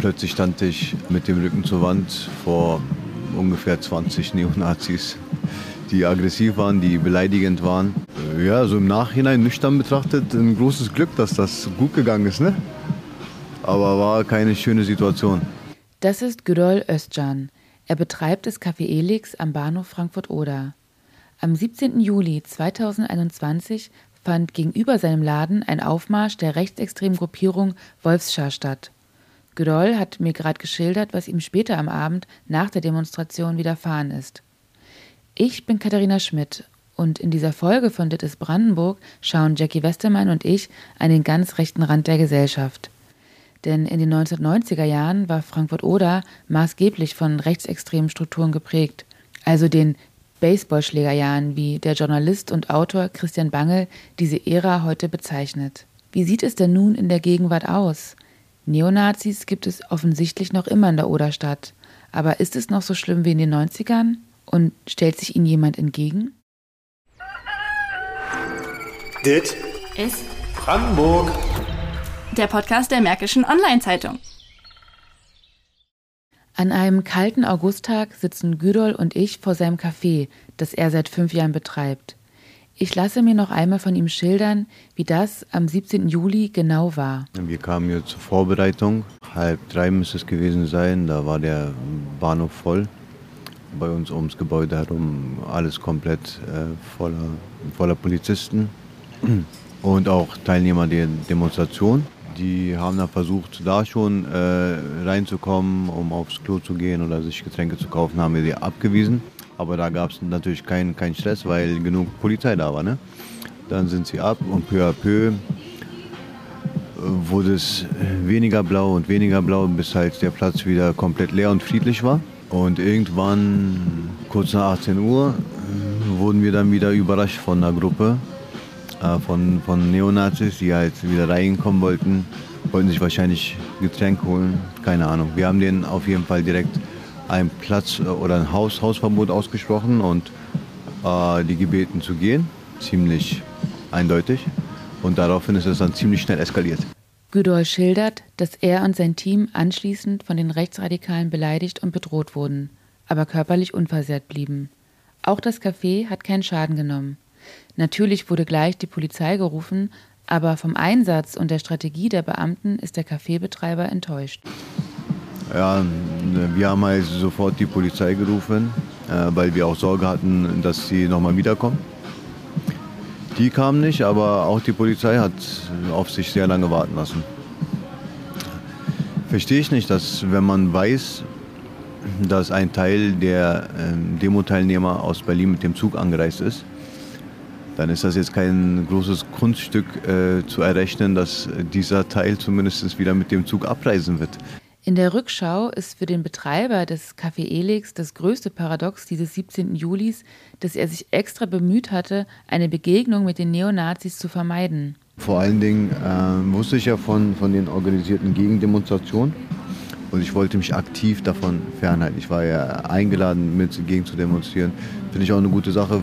plötzlich stand ich mit dem Rücken zur Wand vor ungefähr 20 Neonazis, die aggressiv waren, die beleidigend waren. Ja, so im Nachhinein nüchtern betrachtet ein großes Glück, dass das gut gegangen ist, ne? Aber war keine schöne Situation. Das ist Gürol Özcan. Er betreibt das Café Elix am Bahnhof Frankfurt-Oder. Am 17. Juli 2021 fand gegenüber seinem Laden ein Aufmarsch der rechtsextremen Gruppierung Wolfsschar statt. Gürol hat mir gerade geschildert, was ihm später am Abend nach der Demonstration widerfahren ist. Ich bin Katharina Schmidt und in dieser Folge von Dittes Brandenburg schauen Jackie Westermann und ich an den ganz rechten Rand der Gesellschaft. Denn in den 1990er Jahren war Frankfurt-Oder maßgeblich von rechtsextremen Strukturen geprägt, also den Baseballschlägerjahren, wie der Journalist und Autor Christian Bangel diese Ära heute bezeichnet. Wie sieht es denn nun in der Gegenwart aus? Neonazis gibt es offensichtlich noch immer in der Oderstadt. Aber ist es noch so schlimm wie in den 90ern? Und stellt sich ihnen jemand entgegen? Dit ist Brandenburg der Podcast der Märkischen Online-Zeitung. An einem kalten Augusttag sitzen Güdol und ich vor seinem Café, das er seit fünf Jahren betreibt. Ich lasse mir noch einmal von ihm schildern, wie das am 17. Juli genau war. Wir kamen hier zur Vorbereitung. Halb drei müsste es gewesen sein. Da war der Bahnhof voll. Bei uns ums Gebäude herum alles komplett äh, voller, voller Polizisten und auch Teilnehmer der Demonstration. Die haben dann versucht, da schon äh, reinzukommen, um aufs Klo zu gehen oder sich Getränke zu kaufen, haben wir sie abgewiesen. Aber da gab es natürlich keinen kein Stress, weil genug Polizei da war. Ne? Dann sind sie ab und peu à peu äh, wurde es weniger blau und weniger blau, bis halt der Platz wieder komplett leer und friedlich war. Und irgendwann, kurz nach 18 Uhr, wurden wir dann wieder überrascht von einer Gruppe, äh, von, von Neonazis, die halt wieder reinkommen wollten, wollten sich wahrscheinlich Getränk holen, keine Ahnung. Wir haben denen auf jeden Fall direkt einen Platz äh, oder ein Haus, Hausverbot ausgesprochen und äh, die gebeten zu gehen, ziemlich eindeutig. Und daraufhin ist es dann ziemlich schnell eskaliert. Güdol schildert, dass er und sein Team anschließend von den Rechtsradikalen beleidigt und bedroht wurden, aber körperlich unversehrt blieben. Auch das Café hat keinen Schaden genommen. Natürlich wurde gleich die Polizei gerufen, aber vom Einsatz und der Strategie der Beamten ist der Kaffeebetreiber enttäuscht. Ja, wir haben halt sofort die Polizei gerufen, äh, weil wir auch Sorge hatten, dass sie nochmal wiederkommen. Die kamen nicht, aber auch die Polizei hat auf sich sehr lange warten lassen. Verstehe ich nicht, dass wenn man weiß, dass ein Teil der ähm, Demo-Teilnehmer aus Berlin mit dem Zug angereist ist, dann ist das jetzt kein großes Kunststück äh, zu errechnen, dass dieser Teil zumindest wieder mit dem Zug abreisen wird. In der Rückschau ist für den Betreiber des Café Elix das größte Paradox dieses 17. Julis, dass er sich extra bemüht hatte, eine Begegnung mit den Neonazis zu vermeiden. Vor allen Dingen äh, wusste ich ja von, von den organisierten Gegendemonstrationen und ich wollte mich aktiv davon fernhalten. Ich war ja eingeladen, mit gegen zu demonstrieren. Finde ich auch eine gute Sache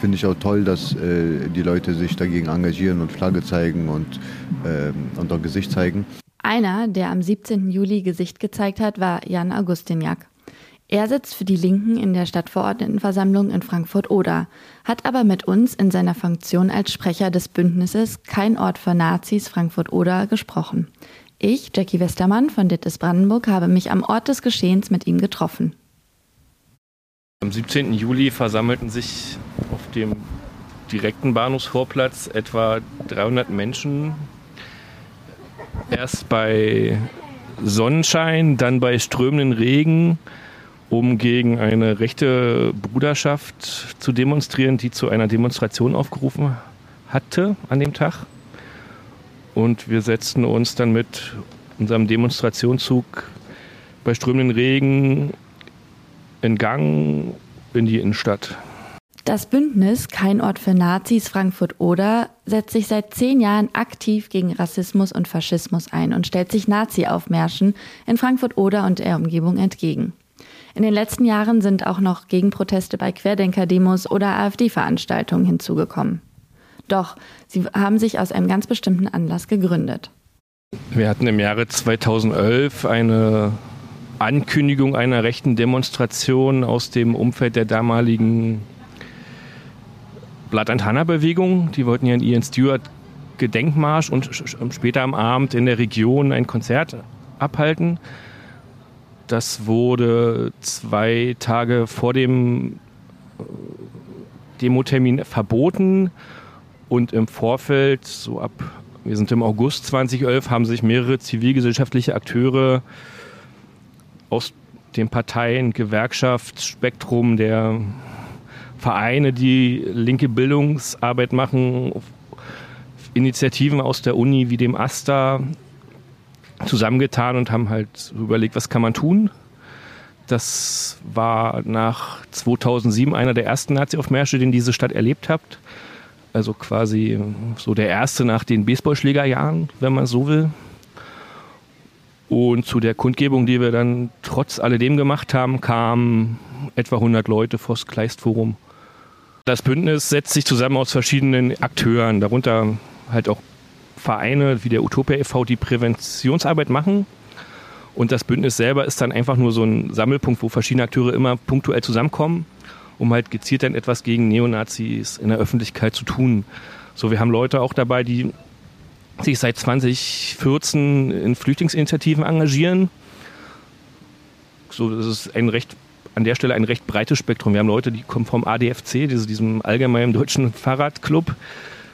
finde ich auch toll, dass äh, die Leute sich dagegen engagieren und Flagge zeigen und, äh, und auch Gesicht zeigen. Einer, der am 17. Juli Gesicht gezeigt hat, war Jan Augustiniak. Er sitzt für die Linken in der Stadtverordnetenversammlung in Frankfurt-Oder, hat aber mit uns in seiner Funktion als Sprecher des Bündnisses Kein Ort für Nazis Frankfurt-Oder gesprochen. Ich, Jackie Westermann von Dittes Brandenburg, habe mich am Ort des Geschehens mit ihm getroffen. Am 17. Juli versammelten sich auf dem direkten Bahnhofsvorplatz etwa 300 Menschen. Erst bei Sonnenschein, dann bei strömenden Regen, um gegen eine rechte Bruderschaft zu demonstrieren, die zu einer Demonstration aufgerufen hatte an dem Tag. Und wir setzten uns dann mit unserem Demonstrationszug bei strömenden Regen in Gang in die Innenstadt. Das Bündnis Kein Ort für Nazis Frankfurt-Oder setzt sich seit zehn Jahren aktiv gegen Rassismus und Faschismus ein und stellt sich Nazi-Aufmärschen in Frankfurt-Oder und der Umgebung entgegen. In den letzten Jahren sind auch noch Gegenproteste bei Querdenker-Demos oder AfD-Veranstaltungen hinzugekommen. Doch sie haben sich aus einem ganz bestimmten Anlass gegründet. Wir hatten im Jahre 2011 eine Ankündigung einer rechten Demonstration aus dem Umfeld der damaligen Blood and Hannah Bewegung. Die wollten ja einen Ian Stewart Gedenkmarsch und später am Abend in der Region ein Konzert abhalten. Das wurde zwei Tage vor dem äh, Demotermin verboten und im Vorfeld, so ab, wir sind im August 2011, haben sich mehrere zivilgesellschaftliche Akteure aus den Parteien, Gewerkschaftsspektrum der Vereine, die linke Bildungsarbeit machen, Initiativen aus der Uni wie dem AStA zusammengetan und haben halt überlegt, was kann man tun. Das war nach 2007 einer der ersten Nazi-Aufmärsche, den diese Stadt erlebt hat. Also quasi so der erste nach den Baseballschlägerjahren, wenn man so will. Und zu der Kundgebung, die wir dann trotz alledem gemacht haben, kamen etwa 100 Leute vors Kleistforum. Das Bündnis setzt sich zusammen aus verschiedenen Akteuren, darunter halt auch Vereine wie der Utopia e.V., die Präventionsarbeit machen. Und das Bündnis selber ist dann einfach nur so ein Sammelpunkt, wo verschiedene Akteure immer punktuell zusammenkommen, um halt gezielt dann etwas gegen Neonazis in der Öffentlichkeit zu tun. So, wir haben Leute auch dabei, die sich seit 2014 in Flüchtlingsinitiativen engagieren. So, das ist ein recht, an der Stelle ein recht breites Spektrum. Wir haben Leute, die kommen vom ADFC, diesem allgemeinen deutschen Fahrradclub,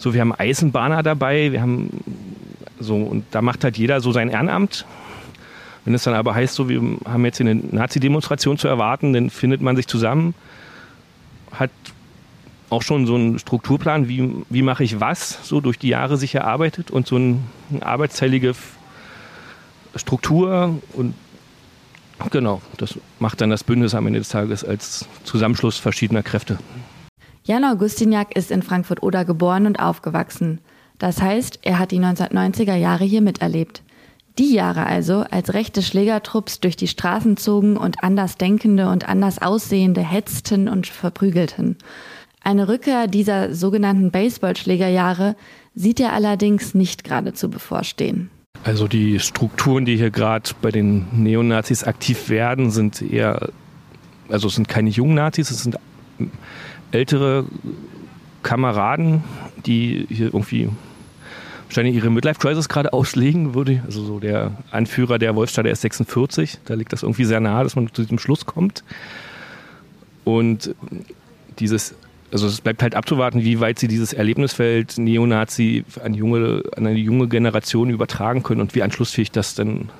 so, wir haben Eisenbahner dabei, wir haben so, und da macht halt jeder so sein Ehrenamt. Wenn es dann aber heißt, so, wir haben jetzt eine Nazi-Demonstration zu erwarten, dann findet man sich zusammen, hat auch schon so einen Strukturplan, wie, wie mache ich was, so durch die Jahre sich erarbeitet und so eine arbeitsteilige Struktur und genau, das macht dann das Bündnis am Ende des Tages als Zusammenschluss verschiedener Kräfte. Jan Augustiniak ist in Frankfurt-Oder geboren und aufgewachsen. Das heißt, er hat die 1990er Jahre hier miterlebt. Die Jahre also, als rechte Schlägertrupps durch die Straßen zogen und Andersdenkende und anders Aussehende hetzten und verprügelten. Eine Rückkehr dieser sogenannten Baseballschlägerjahre sieht er allerdings nicht geradezu bevorstehen. Also die Strukturen, die hier gerade bei den Neonazis aktiv werden, sind eher, also es sind keine jungen Nazis, es sind ältere Kameraden, die hier irgendwie wahrscheinlich ihre Midlife-Crisis gerade auslegen würde. Also so der Anführer der Wolfstadt, der ist 46. Da liegt das irgendwie sehr nahe, dass man zu diesem Schluss kommt. Und dieses, also es bleibt halt abzuwarten, wie weit sie dieses Erlebnisfeld Neonazi an, junge, an eine junge Generation übertragen können und wie anschlussfähig das dann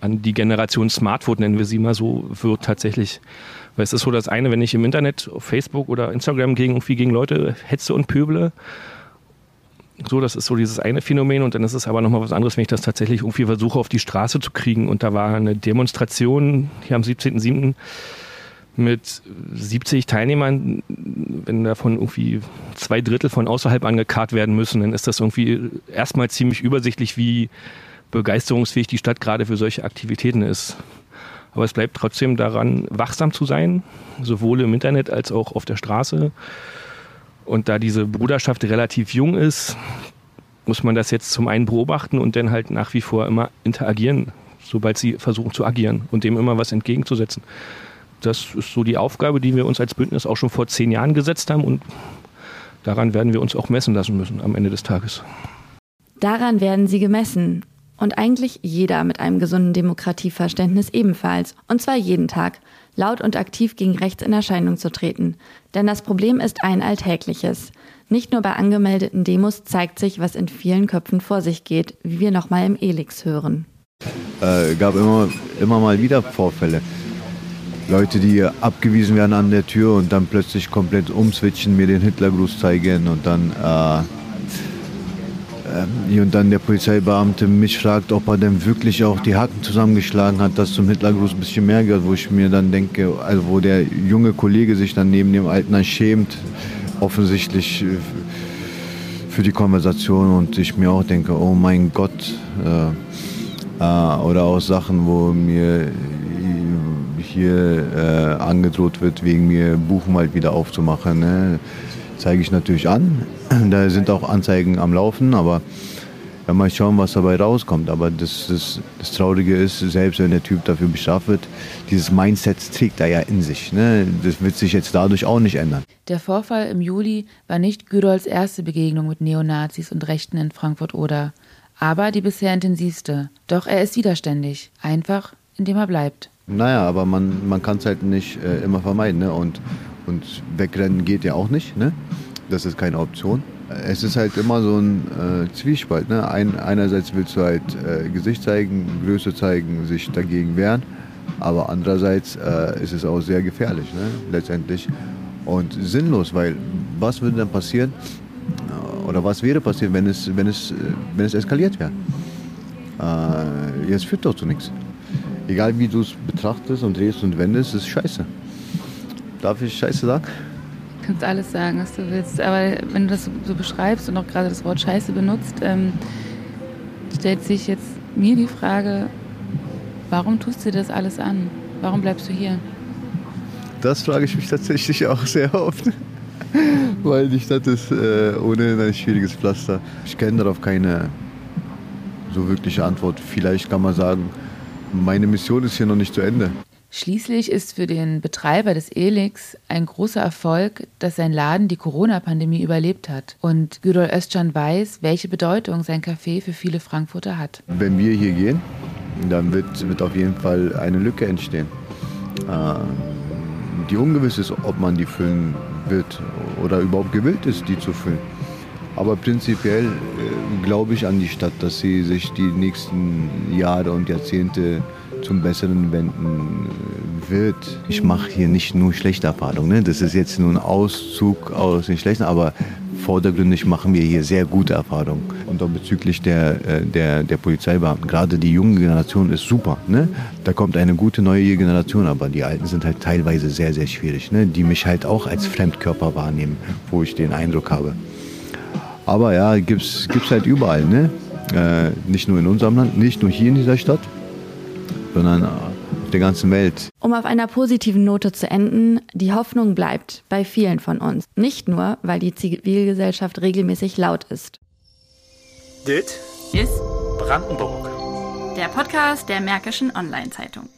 an die Generation Smartphone, nennen wir sie mal so, wird tatsächlich. Weil es ist so das eine, wenn ich im Internet, auf Facebook oder Instagram gegen, irgendwie gegen Leute hetze und pöble, so, das ist so dieses eine Phänomen und dann ist es aber nochmal was anderes, wenn ich das tatsächlich irgendwie versuche, auf die Straße zu kriegen. Und da war eine Demonstration hier am 17.07. mit 70 Teilnehmern, wenn davon irgendwie zwei Drittel von außerhalb angekarrt werden müssen, dann ist das irgendwie erstmal ziemlich übersichtlich, wie begeisterungsfähig die Stadt gerade für solche Aktivitäten ist. Aber es bleibt trotzdem daran, wachsam zu sein, sowohl im Internet als auch auf der Straße. Und da diese Bruderschaft relativ jung ist, muss man das jetzt zum einen beobachten und dann halt nach wie vor immer interagieren, sobald sie versuchen zu agieren und dem immer was entgegenzusetzen. Das ist so die Aufgabe, die wir uns als Bündnis auch schon vor zehn Jahren gesetzt haben und daran werden wir uns auch messen lassen müssen am Ende des Tages. Daran werden sie gemessen und eigentlich jeder mit einem gesunden Demokratieverständnis ebenfalls. Und zwar jeden Tag, laut und aktiv gegen rechts in Erscheinung zu treten. Denn das Problem ist ein alltägliches. Nicht nur bei angemeldeten Demos zeigt sich, was in vielen Köpfen vor sich geht, wie wir nochmal im Elix hören. Äh, gab immer, immer mal wieder Vorfälle. Leute, die abgewiesen werden an der Tür und dann plötzlich komplett umswitchen, mir den Hitlergruß zeigen und dann äh, ähm, und dann der Polizeibeamte mich fragt, ob er denn wirklich auch die Haken zusammengeschlagen hat, dass zum Hitlergruß ein bisschen mehr gehört, wo ich mir dann denke, also wo der junge Kollege sich dann neben dem Alten dann schämt, offensichtlich äh, für die Konversation und ich mir auch denke, oh mein Gott, äh, äh, oder auch Sachen, wo mir hier äh, angedroht wird, wegen mir Buchenwald wieder aufzumachen. Ne? zeige ich natürlich an. Da sind auch Anzeigen am Laufen, aber Ja, mal schauen, was dabei rauskommt. Aber das, das, das Traurige ist, selbst wenn der Typ dafür bestraft wird, dieses Mindset trägt er ja in sich. Ne? Das wird sich jetzt dadurch auch nicht ändern. Der Vorfall im Juli war nicht Gürols erste Begegnung mit Neonazis und Rechten in Frankfurt-Oder, aber die bisher intensivste. Doch er ist widerständig, einfach indem er bleibt. Naja, aber man, man kann es halt nicht äh, immer vermeiden. Ne? Und, und wegrennen geht ja auch nicht. Ne? Das ist keine Option es ist halt immer so ein äh, Zwiespalt. Ne? Ein, einerseits willst du halt äh, Gesicht zeigen, Größe zeigen, sich dagegen wehren, aber andererseits äh, ist es auch sehr gefährlich, ne? letztendlich. Und sinnlos, weil was würde dann passieren, äh, oder was wäre passiert, wenn es, wenn es, äh, wenn es eskaliert wäre? Äh, jetzt führt doch zu nichts. Egal wie du es betrachtest und drehst und wendest, ist scheiße. Darf ich scheiße sagen? kannst alles sagen, was du willst. Aber wenn du das so beschreibst und auch gerade das Wort Scheiße benutzt, ähm, stellt sich jetzt mir die Frage, warum tust du das alles an? Warum bleibst du hier? Das frage ich mich tatsächlich auch sehr oft. Weil die Stadt ist äh, ohnehin ein schwieriges Pflaster. Ich kenne darauf keine so wirkliche Antwort. Vielleicht kann man sagen, meine Mission ist hier noch nicht zu Ende. Schließlich ist für den Betreiber des Elix ein großer Erfolg, dass sein Laden die Corona-Pandemie überlebt hat. Und Gürol Özcan weiß, welche Bedeutung sein Café für viele Frankfurter hat. Wenn wir hier gehen, dann wird, wird auf jeden Fall eine Lücke entstehen. Äh, die ungewiss ist, ob man die füllen wird oder überhaupt gewillt ist, die zu füllen. Aber prinzipiell äh, glaube ich an die Stadt, dass sie sich die nächsten Jahre und Jahrzehnte zum Besseren wenden wird. Ich mache hier nicht nur schlechte Erfahrungen. Ne? Das ist jetzt nur ein Auszug aus den schlechten, aber vordergründig machen wir hier sehr gute Erfahrungen. Und auch bezüglich der, äh, der, der Polizeibeamten. Gerade die junge Generation ist super. Ne? Da kommt eine gute neue Generation, aber die Alten sind halt teilweise sehr, sehr schwierig. Ne? Die mich halt auch als Fremdkörper wahrnehmen, wo ich den Eindruck habe. Aber ja, gibt es halt überall. Ne? Äh, nicht nur in unserem Land, nicht nur hier in dieser Stadt sondern auf der ganzen Welt. Um auf einer positiven Note zu enden, die Hoffnung bleibt bei vielen von uns. Nicht nur, weil die Zivilgesellschaft regelmäßig laut ist. Dit ist Brandenburg. Der Podcast der Märkischen Online-Zeitung.